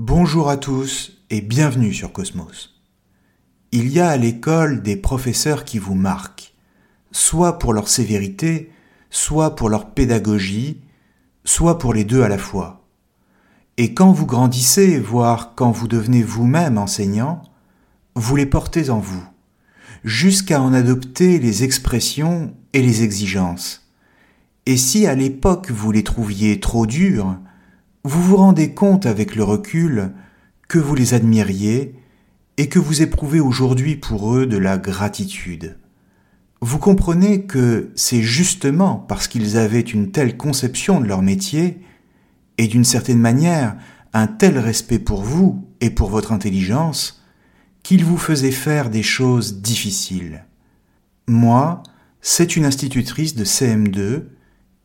Bonjour à tous et bienvenue sur Cosmos. Il y a à l'école des professeurs qui vous marquent, soit pour leur sévérité, soit pour leur pédagogie, soit pour les deux à la fois. Et quand vous grandissez, voire quand vous devenez vous-même enseignant, vous les portez en vous, jusqu'à en adopter les expressions et les exigences. Et si à l'époque vous les trouviez trop durs, vous vous rendez compte avec le recul que vous les admiriez et que vous éprouvez aujourd'hui pour eux de la gratitude. Vous comprenez que c'est justement parce qu'ils avaient une telle conception de leur métier et d'une certaine manière un tel respect pour vous et pour votre intelligence qu'ils vous faisaient faire des choses difficiles. Moi, c'est une institutrice de CM2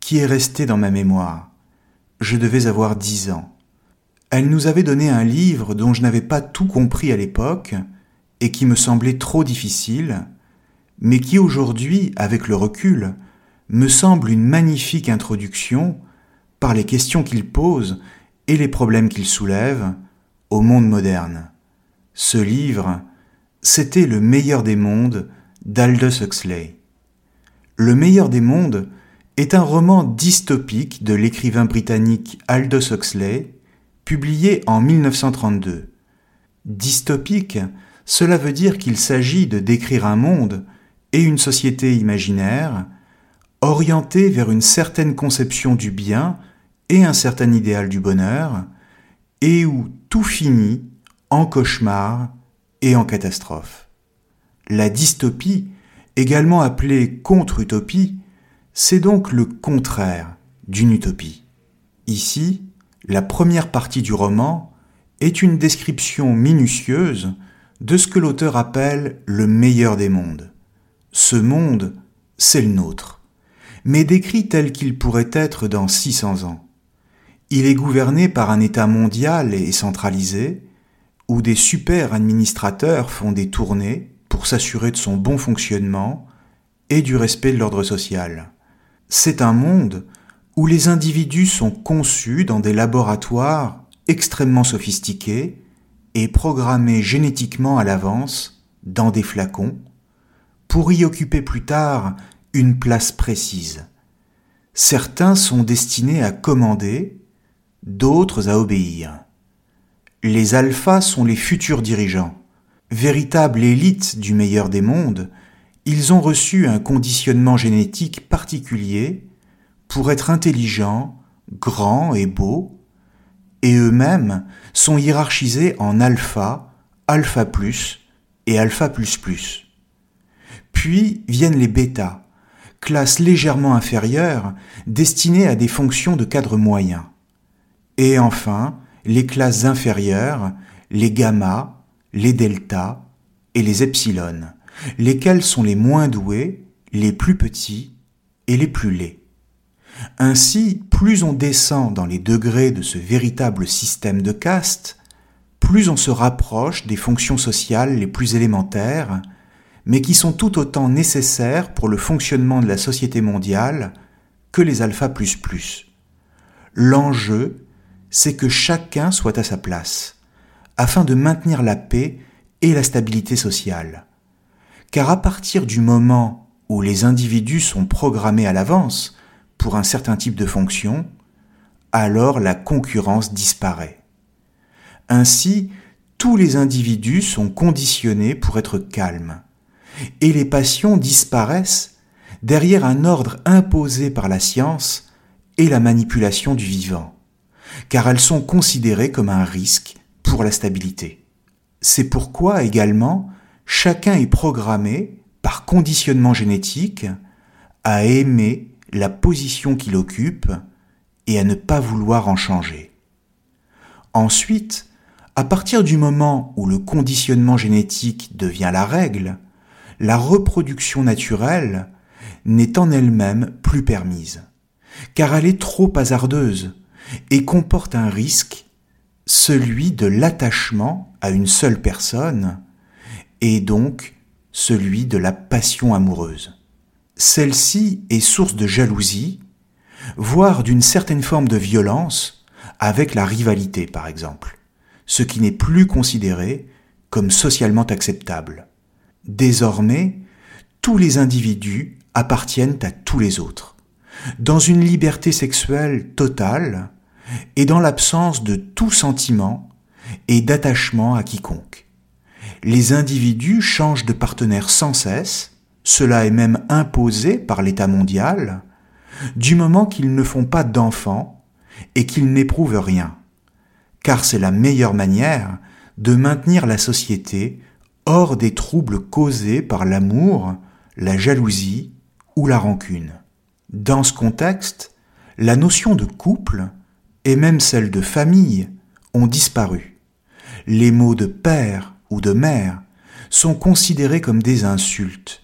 qui est restée dans ma mémoire je devais avoir dix ans. Elle nous avait donné un livre dont je n'avais pas tout compris à l'époque et qui me semblait trop difficile, mais qui aujourd'hui, avec le recul, me semble une magnifique introduction par les questions qu'il pose et les problèmes qu'il soulève au monde moderne. Ce livre, c'était Le meilleur des mondes d'Aldous Huxley. Le meilleur des mondes, est un roman dystopique de l'écrivain britannique Aldous Huxley, publié en 1932. Dystopique, cela veut dire qu'il s'agit de décrire un monde et une société imaginaire orientés vers une certaine conception du bien et un certain idéal du bonheur, et où tout finit en cauchemar et en catastrophe. La dystopie, également appelée contre-utopie, c'est donc le contraire d'une utopie. Ici, la première partie du roman est une description minutieuse de ce que l'auteur appelle le meilleur des mondes. Ce monde, c'est le nôtre, mais décrit tel qu'il pourrait être dans 600 ans. Il est gouverné par un État mondial et centralisé, où des super administrateurs font des tournées pour s'assurer de son bon fonctionnement et du respect de l'ordre social. C'est un monde où les individus sont conçus dans des laboratoires extrêmement sophistiqués et programmés génétiquement à l'avance dans des flacons pour y occuper plus tard une place précise. Certains sont destinés à commander, d'autres à obéir. Les alphas sont les futurs dirigeants. Véritable élite du meilleur des mondes, ils ont reçu un conditionnement génétique particulier pour être intelligents, grands et beaux, et eux-mêmes sont hiérarchisés en alpha, alpha plus et alpha plus plus. Puis viennent les bêtas, classes légèrement inférieures destinées à des fonctions de cadre moyen. Et enfin, les classes inférieures, les gamma, les delta et les epsilon, lesquels sont les moins doués, les plus petits et les plus laids. Ainsi, plus on descend dans les degrés de ce véritable système de caste, plus on se rapproche des fonctions sociales les plus élémentaires, mais qui sont tout autant nécessaires pour le fonctionnement de la société mondiale que les alpha plus plus. L'enjeu, c'est que chacun soit à sa place, afin de maintenir la paix et la stabilité sociale car à partir du moment où les individus sont programmés à l'avance pour un certain type de fonction, alors la concurrence disparaît. Ainsi, tous les individus sont conditionnés pour être calmes, et les passions disparaissent derrière un ordre imposé par la science et la manipulation du vivant. car elles sont considérées comme un risque pour la stabilité. C'est pourquoi également chacun est programmé par conditionnement génétique à aimer la position qu'il occupe et à ne pas vouloir en changer. Ensuite, à partir du moment où le conditionnement génétique devient la règle, la reproduction naturelle n'est en elle-même plus permise, car elle est trop hasardeuse et comporte un risque, celui de l'attachement à une seule personne, et donc celui de la passion amoureuse. Celle-ci est source de jalousie, voire d'une certaine forme de violence, avec la rivalité par exemple, ce qui n'est plus considéré comme socialement acceptable. Désormais, tous les individus appartiennent à tous les autres, dans une liberté sexuelle totale et dans l'absence de tout sentiment et d'attachement à quiconque. Les individus changent de partenaire sans cesse, cela est même imposé par l'État mondial, du moment qu'ils ne font pas d'enfants et qu'ils n'éprouvent rien, car c'est la meilleure manière de maintenir la société hors des troubles causés par l'amour, la jalousie ou la rancune. Dans ce contexte, la notion de couple et même celle de famille ont disparu. Les mots de père ou de mère sont considérés comme des insultes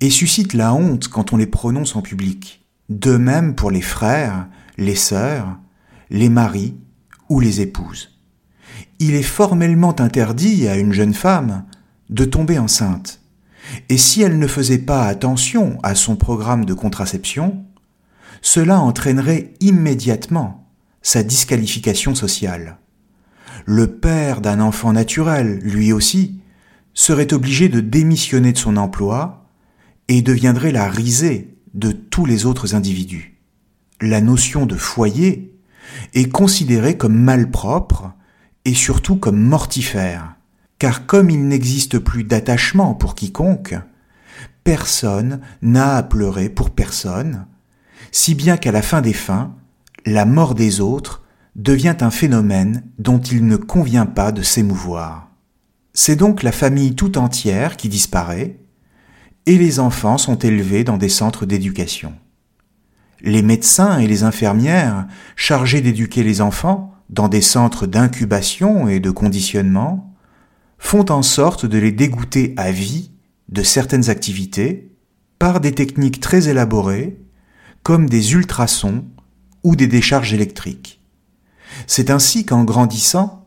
et suscitent la honte quand on les prononce en public. De même pour les frères, les sœurs, les maris ou les épouses. Il est formellement interdit à une jeune femme de tomber enceinte. Et si elle ne faisait pas attention à son programme de contraception, cela entraînerait immédiatement sa disqualification sociale. Le père d'un enfant naturel, lui aussi, serait obligé de démissionner de son emploi et deviendrait la risée de tous les autres individus. La notion de foyer est considérée comme malpropre et surtout comme mortifère, car comme il n'existe plus d'attachement pour quiconque, personne n'a à pleurer pour personne, si bien qu'à la fin des fins, la mort des autres devient un phénomène dont il ne convient pas de s'émouvoir. C'est donc la famille tout entière qui disparaît, et les enfants sont élevés dans des centres d'éducation. Les médecins et les infirmières chargés d'éduquer les enfants dans des centres d'incubation et de conditionnement font en sorte de les dégoûter à vie de certaines activités par des techniques très élaborées comme des ultrasons ou des décharges électriques. C'est ainsi qu'en grandissant,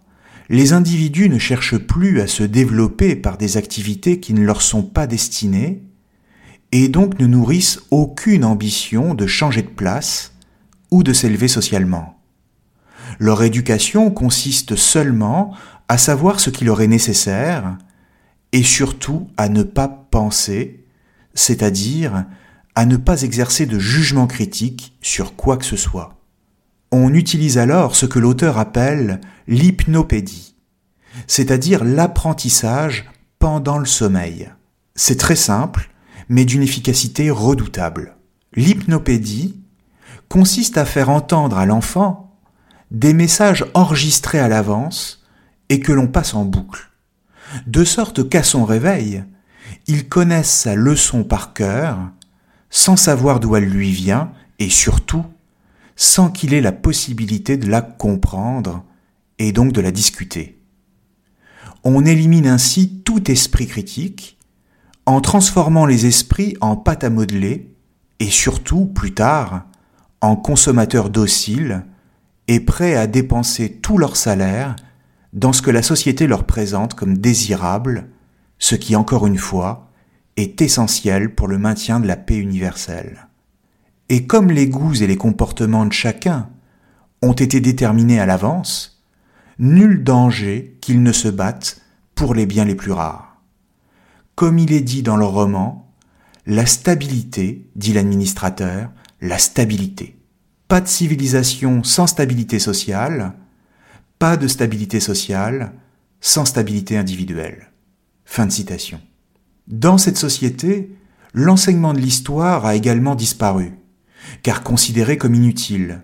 les individus ne cherchent plus à se développer par des activités qui ne leur sont pas destinées et donc ne nourrissent aucune ambition de changer de place ou de s'élever socialement. Leur éducation consiste seulement à savoir ce qui leur est nécessaire, et surtout à ne pas penser, c'est-à-dire à ne pas exercer de jugement critique sur quoi que ce soit. On utilise alors ce que l'auteur appelle l'hypnopédie, c'est-à-dire l'apprentissage pendant le sommeil. C'est très simple, mais d'une efficacité redoutable. L'hypnopédie consiste à faire entendre à l'enfant des messages enregistrés à l'avance et que l'on passe en boucle, de sorte qu'à son réveil, il connaisse sa leçon par cœur, sans savoir d'où elle lui vient, et surtout, sans qu'il ait la possibilité de la comprendre, et donc de la discuter. On élimine ainsi tout esprit critique, en transformant les esprits en pâte à modeler, et surtout, plus tard, en consommateurs dociles, et prêts à dépenser tout leur salaire dans ce que la société leur présente comme désirable, ce qui, encore une fois, est essentiel pour le maintien de la paix universelle. Et comme les goûts et les comportements de chacun ont été déterminés à l'avance, nul danger qu'ils ne se battent pour les biens les plus rares. Comme il est dit dans le roman, la stabilité, dit l'administrateur, la stabilité. Pas de civilisation sans stabilité sociale, pas de stabilité sociale sans stabilité individuelle. Fin de citation. Dans cette société, l'enseignement de l'histoire a également disparu, car considéré comme inutile,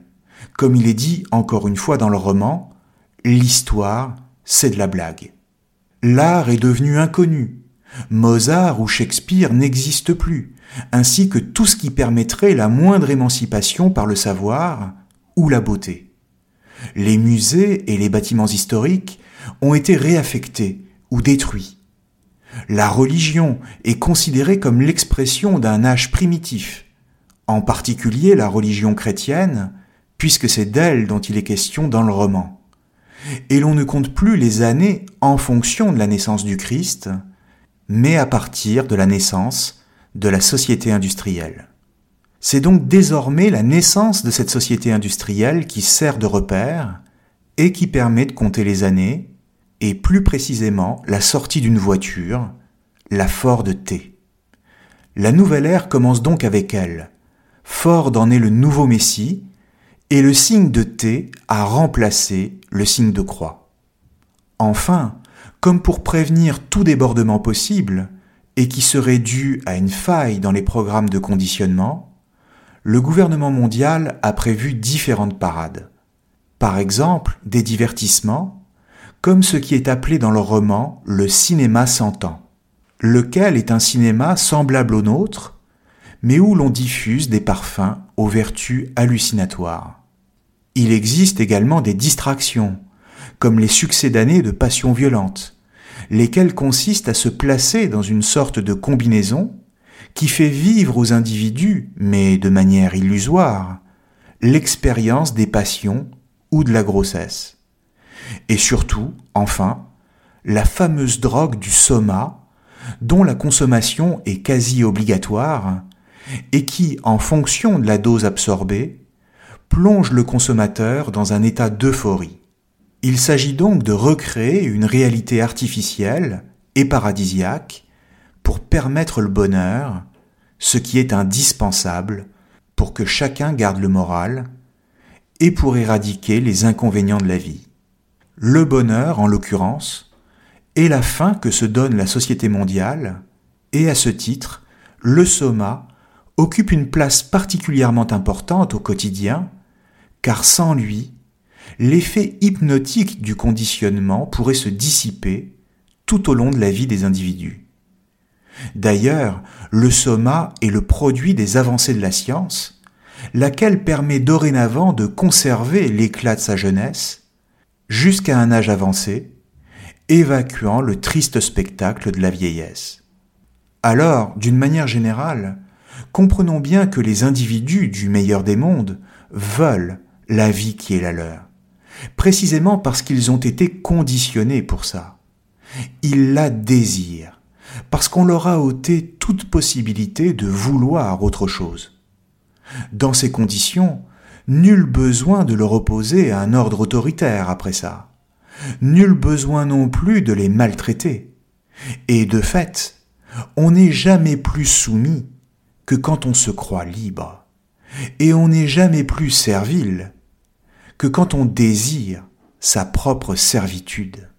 Comme il est dit encore une fois dans le roman, l'histoire, c'est de la blague. L'art est devenu inconnu. Mozart ou Shakespeare n'existent plus, ainsi que tout ce qui permettrait la moindre émancipation par le savoir ou la beauté. Les musées et les bâtiments historiques ont été réaffectés ou détruits. La religion est considérée comme l'expression d'un âge primitif, en particulier la religion chrétienne, puisque c'est d'elle dont il est question dans le roman. Et l'on ne compte plus les années en fonction de la naissance du Christ, mais à partir de la naissance de la société industrielle. C'est donc désormais la naissance de cette société industrielle qui sert de repère et qui permet de compter les années, et plus précisément la sortie d'une voiture, la Ford T. La nouvelle ère commence donc avec elle. Ford en est le nouveau Messie, et le signe de T a remplacé le signe de croix. Enfin, comme pour prévenir tout débordement possible, et qui serait dû à une faille dans les programmes de conditionnement, le gouvernement mondial a prévu différentes parades. Par exemple, des divertissements, comme ce qui est appelé dans le roman le cinéma ans, lequel est un cinéma semblable au nôtre, mais où l'on diffuse des parfums aux vertus hallucinatoires. Il existe également des distractions, comme les succès d'années de passions violentes, lesquelles consistent à se placer dans une sorte de combinaison qui fait vivre aux individus, mais de manière illusoire, l'expérience des passions ou de la grossesse. Et surtout, enfin, la fameuse drogue du soma, dont la consommation est quasi obligatoire, et qui, en fonction de la dose absorbée, plonge le consommateur dans un état d'euphorie. Il s'agit donc de recréer une réalité artificielle et paradisiaque pour permettre le bonheur, ce qui est indispensable pour que chacun garde le moral et pour éradiquer les inconvénients de la vie le bonheur en l'occurrence, est la fin que se donne la société mondiale, et à ce titre, le soma occupe une place particulièrement importante au quotidien, car sans lui, l'effet hypnotique du conditionnement pourrait se dissiper tout au long de la vie des individus. D'ailleurs, le soma est le produit des avancées de la science, laquelle permet dorénavant de conserver l'éclat de sa jeunesse jusqu'à un âge avancé, évacuant le triste spectacle de la vieillesse. Alors, d'une manière générale, comprenons bien que les individus du meilleur des mondes veulent la vie qui est la leur, précisément parce qu'ils ont été conditionnés pour ça. Ils la désirent, parce qu'on leur a ôté toute possibilité de vouloir autre chose. Dans ces conditions, Nul besoin de leur opposer un ordre autoritaire après ça. Nul besoin non plus de les maltraiter. Et de fait, on n'est jamais plus soumis que quand on se croit libre. Et on n'est jamais plus servile que quand on désire sa propre servitude.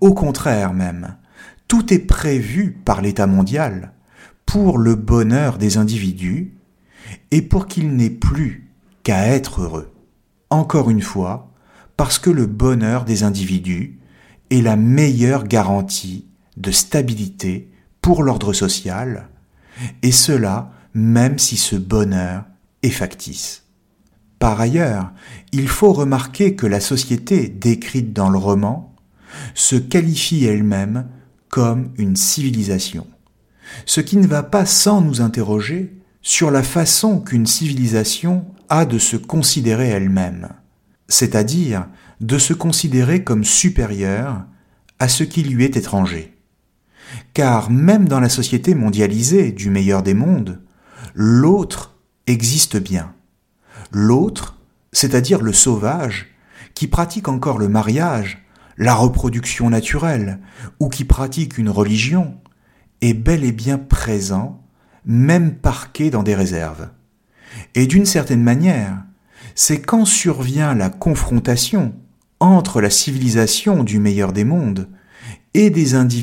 Au contraire même, tout est prévu par l'État mondial pour le bonheur des individus et pour qu'il n'ait plus qu'à être heureux. Encore une fois, parce que le bonheur des individus est la meilleure garantie de stabilité pour l'ordre social, et cela même si ce bonheur est factice. Par ailleurs, il faut remarquer que la société décrite dans le roman se qualifie elle-même comme une civilisation, ce qui ne va pas sans nous interroger sur la façon qu'une civilisation a de se considérer elle-même, c'est-à-dire de se considérer comme supérieure à ce qui lui est étranger. Car même dans la société mondialisée du meilleur des mondes, l'autre existe bien. L'autre, c'est-à-dire le sauvage, qui pratique encore le mariage, la reproduction naturelle, ou qui pratique une religion, est bel et bien présent, même parqué dans des réserves. Et d'une certaine manière, c'est quand survient la confrontation entre la civilisation du meilleur des mondes et des individus.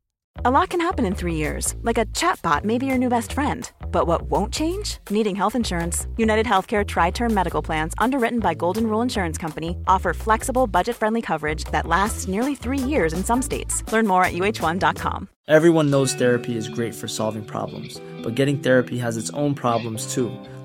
A lot can happen in three years, like a chatbot may be your new best friend. But what won't change? Needing health insurance. United Healthcare Tri Term Medical Plans, underwritten by Golden Rule Insurance Company, offer flexible, budget friendly coverage that lasts nearly three years in some states. Learn more at uh1.com. Everyone knows therapy is great for solving problems, but getting therapy has its own problems too,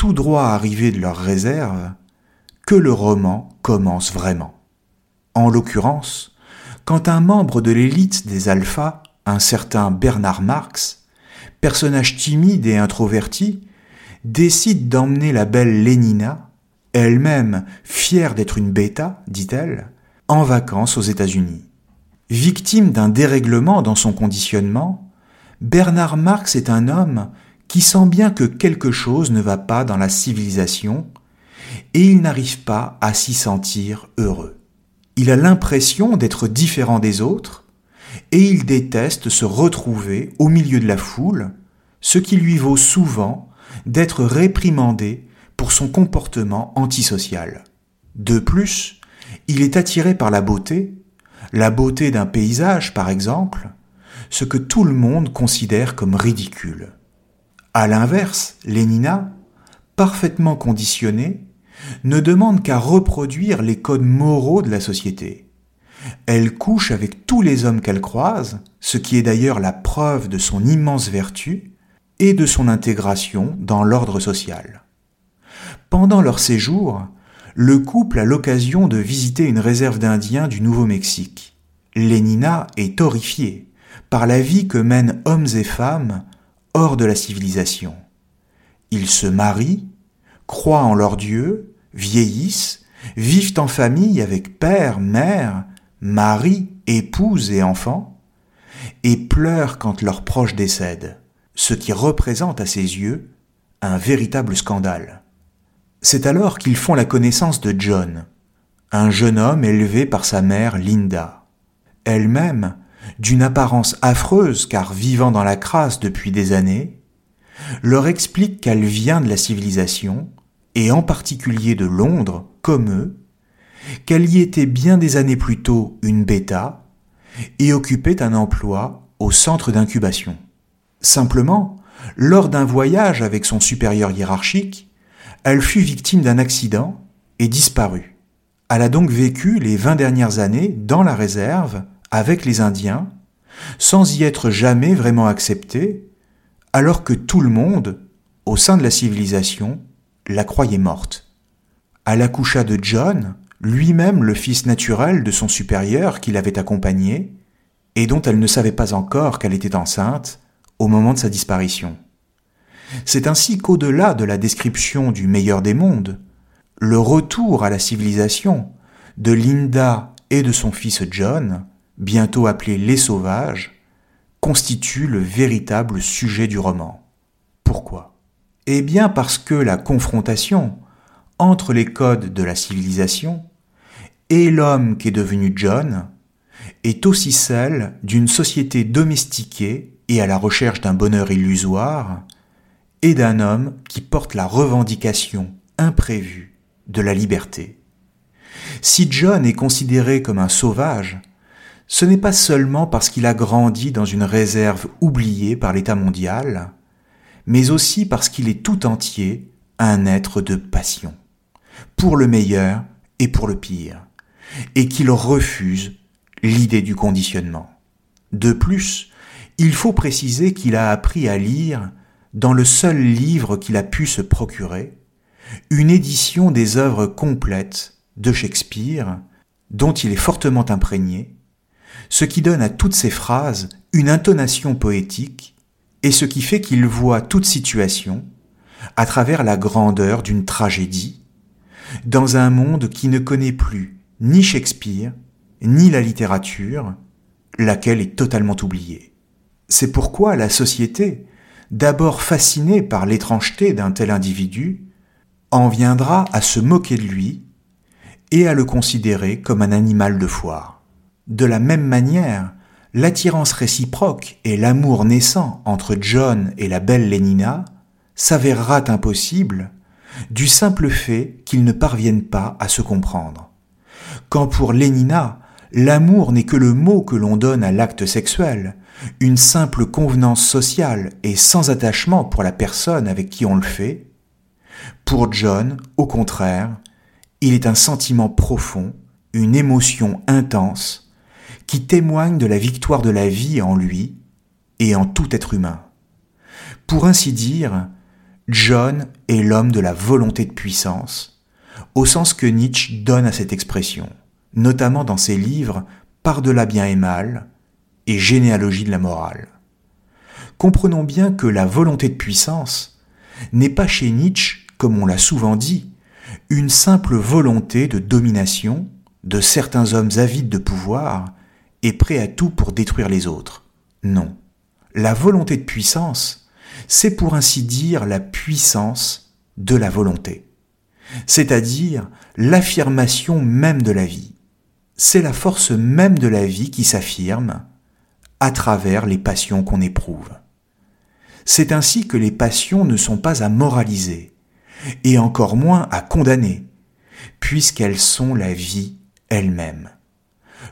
tout droit arrivés de leur réserve, que le roman commence vraiment. En l'occurrence, quand un membre de l'élite des alphas, un certain Bernard Marx, personnage timide et introverti, décide d'emmener la belle Lénina, elle-même fière d'être une bêta, dit-elle, en vacances aux États-Unis. Victime d'un dérèglement dans son conditionnement, Bernard Marx est un homme qui sent bien que quelque chose ne va pas dans la civilisation et il n'arrive pas à s'y sentir heureux. Il a l'impression d'être différent des autres et il déteste se retrouver au milieu de la foule, ce qui lui vaut souvent d'être réprimandé pour son comportement antisocial. De plus, il est attiré par la beauté, la beauté d'un paysage par exemple, ce que tout le monde considère comme ridicule. À l'inverse, Lénina, parfaitement conditionnée, ne demande qu'à reproduire les codes moraux de la société. Elle couche avec tous les hommes qu'elle croise, ce qui est d'ailleurs la preuve de son immense vertu et de son intégration dans l'ordre social. Pendant leur séjour, le couple a l'occasion de visiter une réserve d'Indiens du Nouveau-Mexique. Lénina est horrifiée par la vie que mènent hommes et femmes hors de la civilisation. Ils se marient, croient en leur Dieu, vieillissent, vivent en famille avec père, mère, mari, épouse et enfants, et pleurent quand leurs proches décèdent, ce qui représente à ses yeux un véritable scandale. C'est alors qu'ils font la connaissance de John, un jeune homme élevé par sa mère Linda. Elle-même d'une apparence affreuse car vivant dans la crasse depuis des années, leur explique qu'elle vient de la civilisation, et en particulier de Londres, comme eux, qu'elle y était bien des années plus tôt une bêta, et occupait un emploi au centre d'incubation. Simplement, lors d'un voyage avec son supérieur hiérarchique, elle fut victime d'un accident et disparut. Elle a donc vécu les vingt dernières années dans la réserve avec les Indiens, sans y être jamais vraiment accepté, alors que tout le monde, au sein de la civilisation, la croyait morte. Elle accoucha de John, lui-même le fils naturel de son supérieur qui l'avait accompagné, et dont elle ne savait pas encore qu'elle était enceinte au moment de sa disparition. C'est ainsi qu'au-delà de la description du meilleur des mondes, le retour à la civilisation de Linda et de son fils John bientôt appelé Les Sauvages, constitue le véritable sujet du roman. Pourquoi? Eh bien parce que la confrontation entre les codes de la civilisation et l'homme qui est devenu John est aussi celle d'une société domestiquée et à la recherche d'un bonheur illusoire, et d'un homme qui porte la revendication imprévue de la liberté. Si John est considéré comme un sauvage, ce n'est pas seulement parce qu'il a grandi dans une réserve oubliée par l'État mondial, mais aussi parce qu'il est tout entier un être de passion, pour le meilleur et pour le pire, et qu'il refuse l'idée du conditionnement. De plus, il faut préciser qu'il a appris à lire, dans le seul livre qu'il a pu se procurer, une édition des œuvres complètes de Shakespeare, dont il est fortement imprégné, ce qui donne à toutes ces phrases une intonation poétique et ce qui fait qu'il voit toute situation à travers la grandeur d'une tragédie, dans un monde qui ne connaît plus ni Shakespeare, ni la littérature, laquelle est totalement oubliée. C'est pourquoi la société, d'abord fascinée par l'étrangeté d'un tel individu, en viendra à se moquer de lui et à le considérer comme un animal de foire. De la même manière, l'attirance réciproque et l'amour naissant entre John et la belle Lénina s'avérera impossible du simple fait qu'ils ne parviennent pas à se comprendre. Quand pour Lénina, l'amour n'est que le mot que l'on donne à l'acte sexuel, une simple convenance sociale et sans attachement pour la personne avec qui on le fait, pour John, au contraire, il est un sentiment profond, une émotion intense, qui témoigne de la victoire de la vie en lui et en tout être humain. Pour ainsi dire, John est l'homme de la volonté de puissance, au sens que Nietzsche donne à cette expression, notamment dans ses livres Par-delà bien et mal et Généalogie de la morale. Comprenons bien que la volonté de puissance n'est pas chez Nietzsche, comme on l'a souvent dit, une simple volonté de domination de certains hommes avides de pouvoir et prêts à tout pour détruire les autres. Non. La volonté de puissance, c'est pour ainsi dire la puissance de la volonté, c'est-à-dire l'affirmation même de la vie. C'est la force même de la vie qui s'affirme à travers les passions qu'on éprouve. C'est ainsi que les passions ne sont pas à moraliser, et encore moins à condamner, puisqu'elles sont la vie elle-même.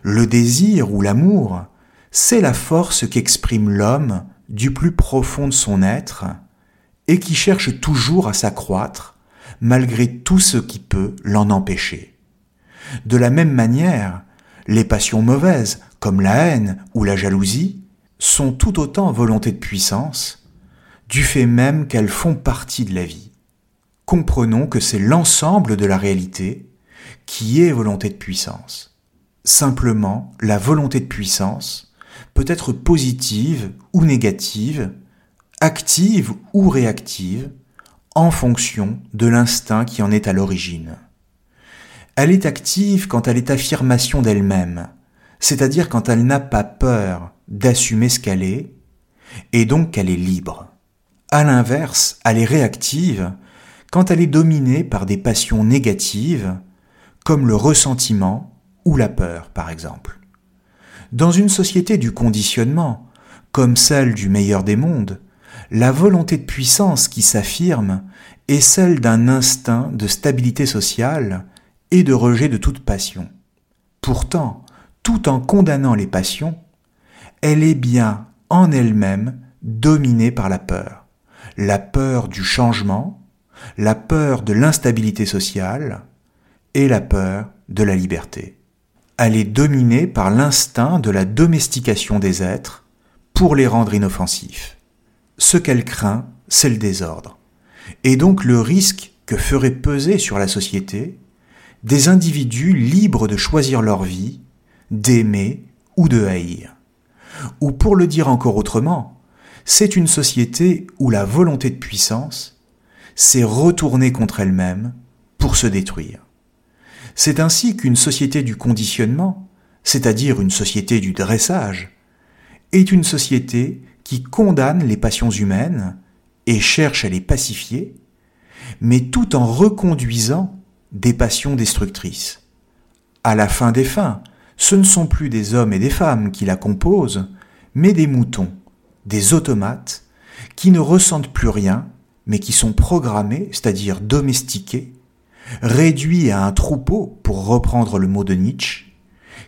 Le désir ou l'amour, c'est la force qu'exprime l'homme du plus profond de son être et qui cherche toujours à s'accroître malgré tout ce qui peut l'en empêcher. De la même manière, les passions mauvaises, comme la haine ou la jalousie, sont tout autant volonté de puissance, du fait même qu'elles font partie de la vie comprenons que c'est l'ensemble de la réalité qui est volonté de puissance. Simplement, la volonté de puissance peut être positive ou négative, active ou réactive, en fonction de l'instinct qui en est à l'origine. Elle est active quand elle est affirmation d'elle-même, c'est-à-dire quand elle n'a pas peur d'assumer ce qu'elle est, et donc qu'elle est libre. À l'inverse, elle est réactive quand elle est dominée par des passions négatives, comme le ressentiment ou la peur par exemple. Dans une société du conditionnement, comme celle du meilleur des mondes, la volonté de puissance qui s'affirme est celle d'un instinct de stabilité sociale et de rejet de toute passion. Pourtant, tout en condamnant les passions, elle est bien en elle-même dominée par la peur. La peur du changement, la peur de l'instabilité sociale et la peur de la liberté. Elle est dominée par l'instinct de la domestication des êtres pour les rendre inoffensifs. Ce qu'elle craint, c'est le désordre, et donc le risque que ferait peser sur la société des individus libres de choisir leur vie, d'aimer ou de haïr. Ou pour le dire encore autrement, c'est une société où la volonté de puissance s'est retournée contre elle-même pour se détruire. C'est ainsi qu'une société du conditionnement, c'est-à-dire une société du dressage, est une société qui condamne les passions humaines et cherche à les pacifier, mais tout en reconduisant des passions destructrices. À la fin des fins, ce ne sont plus des hommes et des femmes qui la composent, mais des moutons, des automates, qui ne ressentent plus rien mais qui sont programmés, c'est-à-dire domestiqués, réduits à un troupeau, pour reprendre le mot de Nietzsche,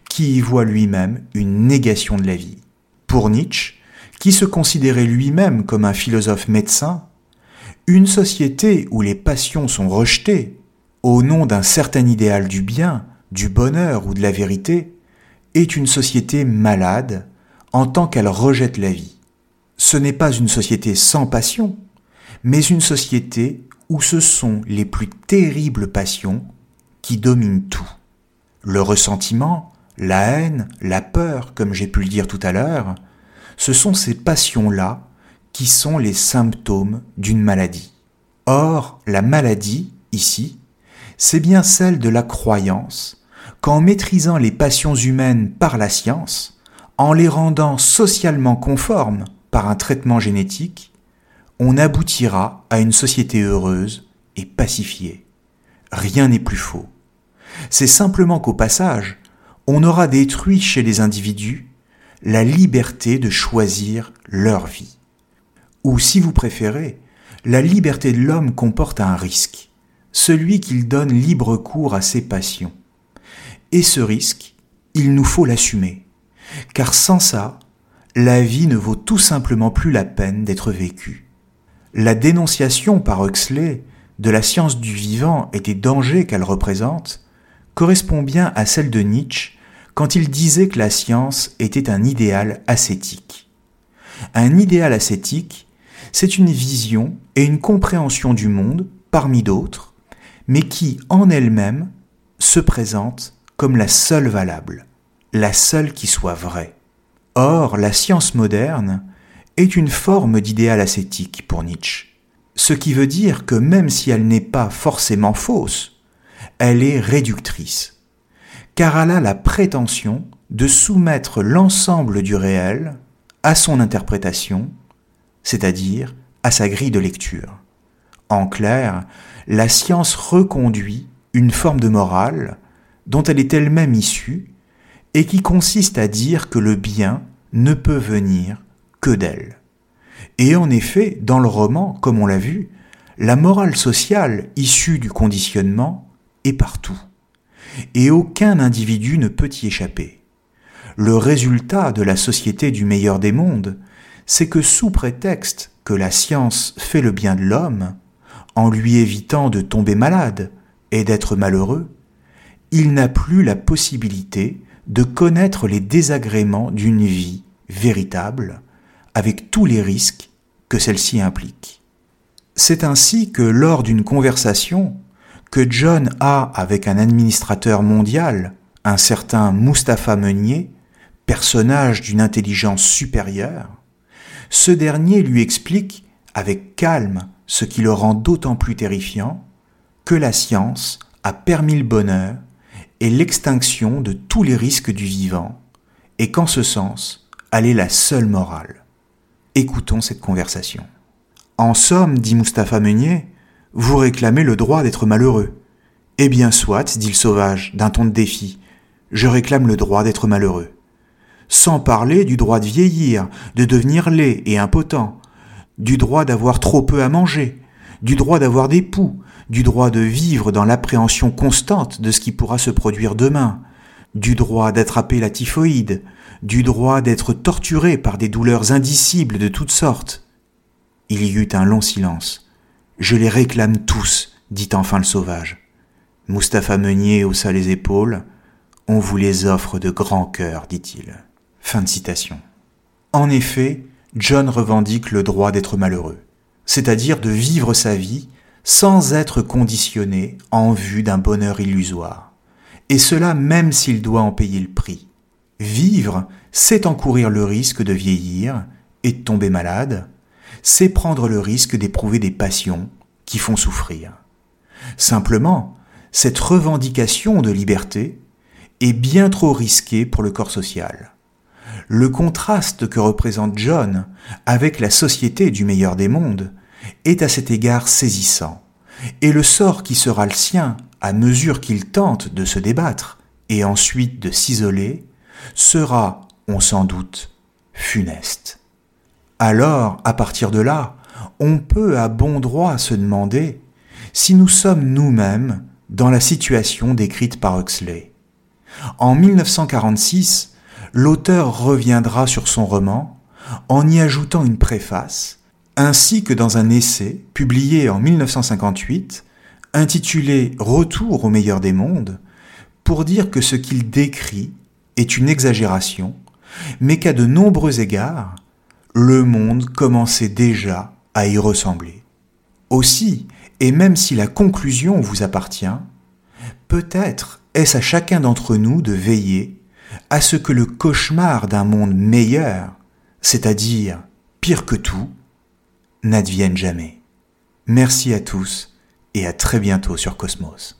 qui y voit lui-même une négation de la vie. Pour Nietzsche, qui se considérait lui-même comme un philosophe médecin, une société où les passions sont rejetées au nom d'un certain idéal du bien, du bonheur ou de la vérité, est une société malade en tant qu'elle rejette la vie. Ce n'est pas une société sans passion, mais une société où ce sont les plus terribles passions qui dominent tout. Le ressentiment, la haine, la peur, comme j'ai pu le dire tout à l'heure, ce sont ces passions-là qui sont les symptômes d'une maladie. Or, la maladie, ici, c'est bien celle de la croyance qu'en maîtrisant les passions humaines par la science, en les rendant socialement conformes par un traitement génétique, on aboutira à une société heureuse et pacifiée. Rien n'est plus faux. C'est simplement qu'au passage, on aura détruit chez les individus la liberté de choisir leur vie. Ou si vous préférez, la liberté de l'homme comporte un risque, celui qu'il donne libre cours à ses passions. Et ce risque, il nous faut l'assumer, car sans ça, la vie ne vaut tout simplement plus la peine d'être vécue. La dénonciation par Huxley de la science du vivant et des dangers qu'elle représente correspond bien à celle de Nietzsche quand il disait que la science était un idéal ascétique. Un idéal ascétique, c'est une vision et une compréhension du monde, parmi d'autres, mais qui, en elle-même, se présente comme la seule valable, la seule qui soit vraie. Or, la science moderne est une forme d'idéal ascétique pour Nietzsche, ce qui veut dire que même si elle n'est pas forcément fausse, elle est réductrice car elle a la prétention de soumettre l'ensemble du réel à son interprétation, c'est-à-dire à sa grille de lecture. En clair, la science reconduit une forme de morale dont elle est elle-même issue et qui consiste à dire que le bien ne peut venir que d'elle. Et en effet, dans le roman, comme on l'a vu, la morale sociale issue du conditionnement est partout et aucun individu ne peut y échapper. Le résultat de la société du meilleur des mondes, c'est que sous prétexte que la science fait le bien de l'homme, en lui évitant de tomber malade et d'être malheureux, il n'a plus la possibilité de connaître les désagréments d'une vie véritable, avec tous les risques que celle-ci implique. C'est ainsi que lors d'une conversation que John a avec un administrateur mondial, un certain Mustapha Meunier, personnage d'une intelligence supérieure, ce dernier lui explique avec calme ce qui le rend d'autant plus terrifiant, que la science a permis le bonheur et l'extinction de tous les risques du vivant, et qu'en ce sens, elle est la seule morale. Écoutons cette conversation. En somme, dit Mustapha Meunier, vous réclamez le droit d'être malheureux. Eh bien soit, dit le sauvage, d'un ton de défi, je réclame le droit d'être malheureux. Sans parler du droit de vieillir, de devenir laid et impotent, du droit d'avoir trop peu à manger, du droit d'avoir des poux, du droit de vivre dans l'appréhension constante de ce qui pourra se produire demain, du droit d'attraper la typhoïde, du droit d'être torturé par des douleurs indicibles de toutes sortes. Il y eut un long silence. Je les réclame tous, dit enfin le sauvage. Mustapha Meunier haussa les épaules. On vous les offre de grand cœur, dit-il. Fin de citation. En effet, John revendique le droit d'être malheureux, c'est-à-dire de vivre sa vie sans être conditionné en vue d'un bonheur illusoire. Et cela même s'il doit en payer le prix. Vivre, c'est encourir le risque de vieillir et de tomber malade, c'est prendre le risque d'éprouver des passions qui font souffrir. Simplement, cette revendication de liberté est bien trop risquée pour le corps social. Le contraste que représente John avec la société du meilleur des mondes est à cet égard saisissant, et le sort qui sera le sien à mesure qu'il tente de se débattre et ensuite de s'isoler sera, on s'en doute, funeste. Alors, à partir de là, on peut à bon droit se demander si nous sommes nous-mêmes dans la situation décrite par Huxley. En 1946, l'auteur reviendra sur son roman en y ajoutant une préface, ainsi que dans un essai publié en 1958 intitulé Retour au meilleur des mondes, pour dire que ce qu'il décrit est une exagération, mais qu'à de nombreux égards, le monde commençait déjà à y ressembler. Aussi, et même si la conclusion vous appartient, peut-être est-ce à chacun d'entre nous de veiller à ce que le cauchemar d'un monde meilleur, c'est-à-dire pire que tout, n'advienne jamais. Merci à tous et à très bientôt sur Cosmos.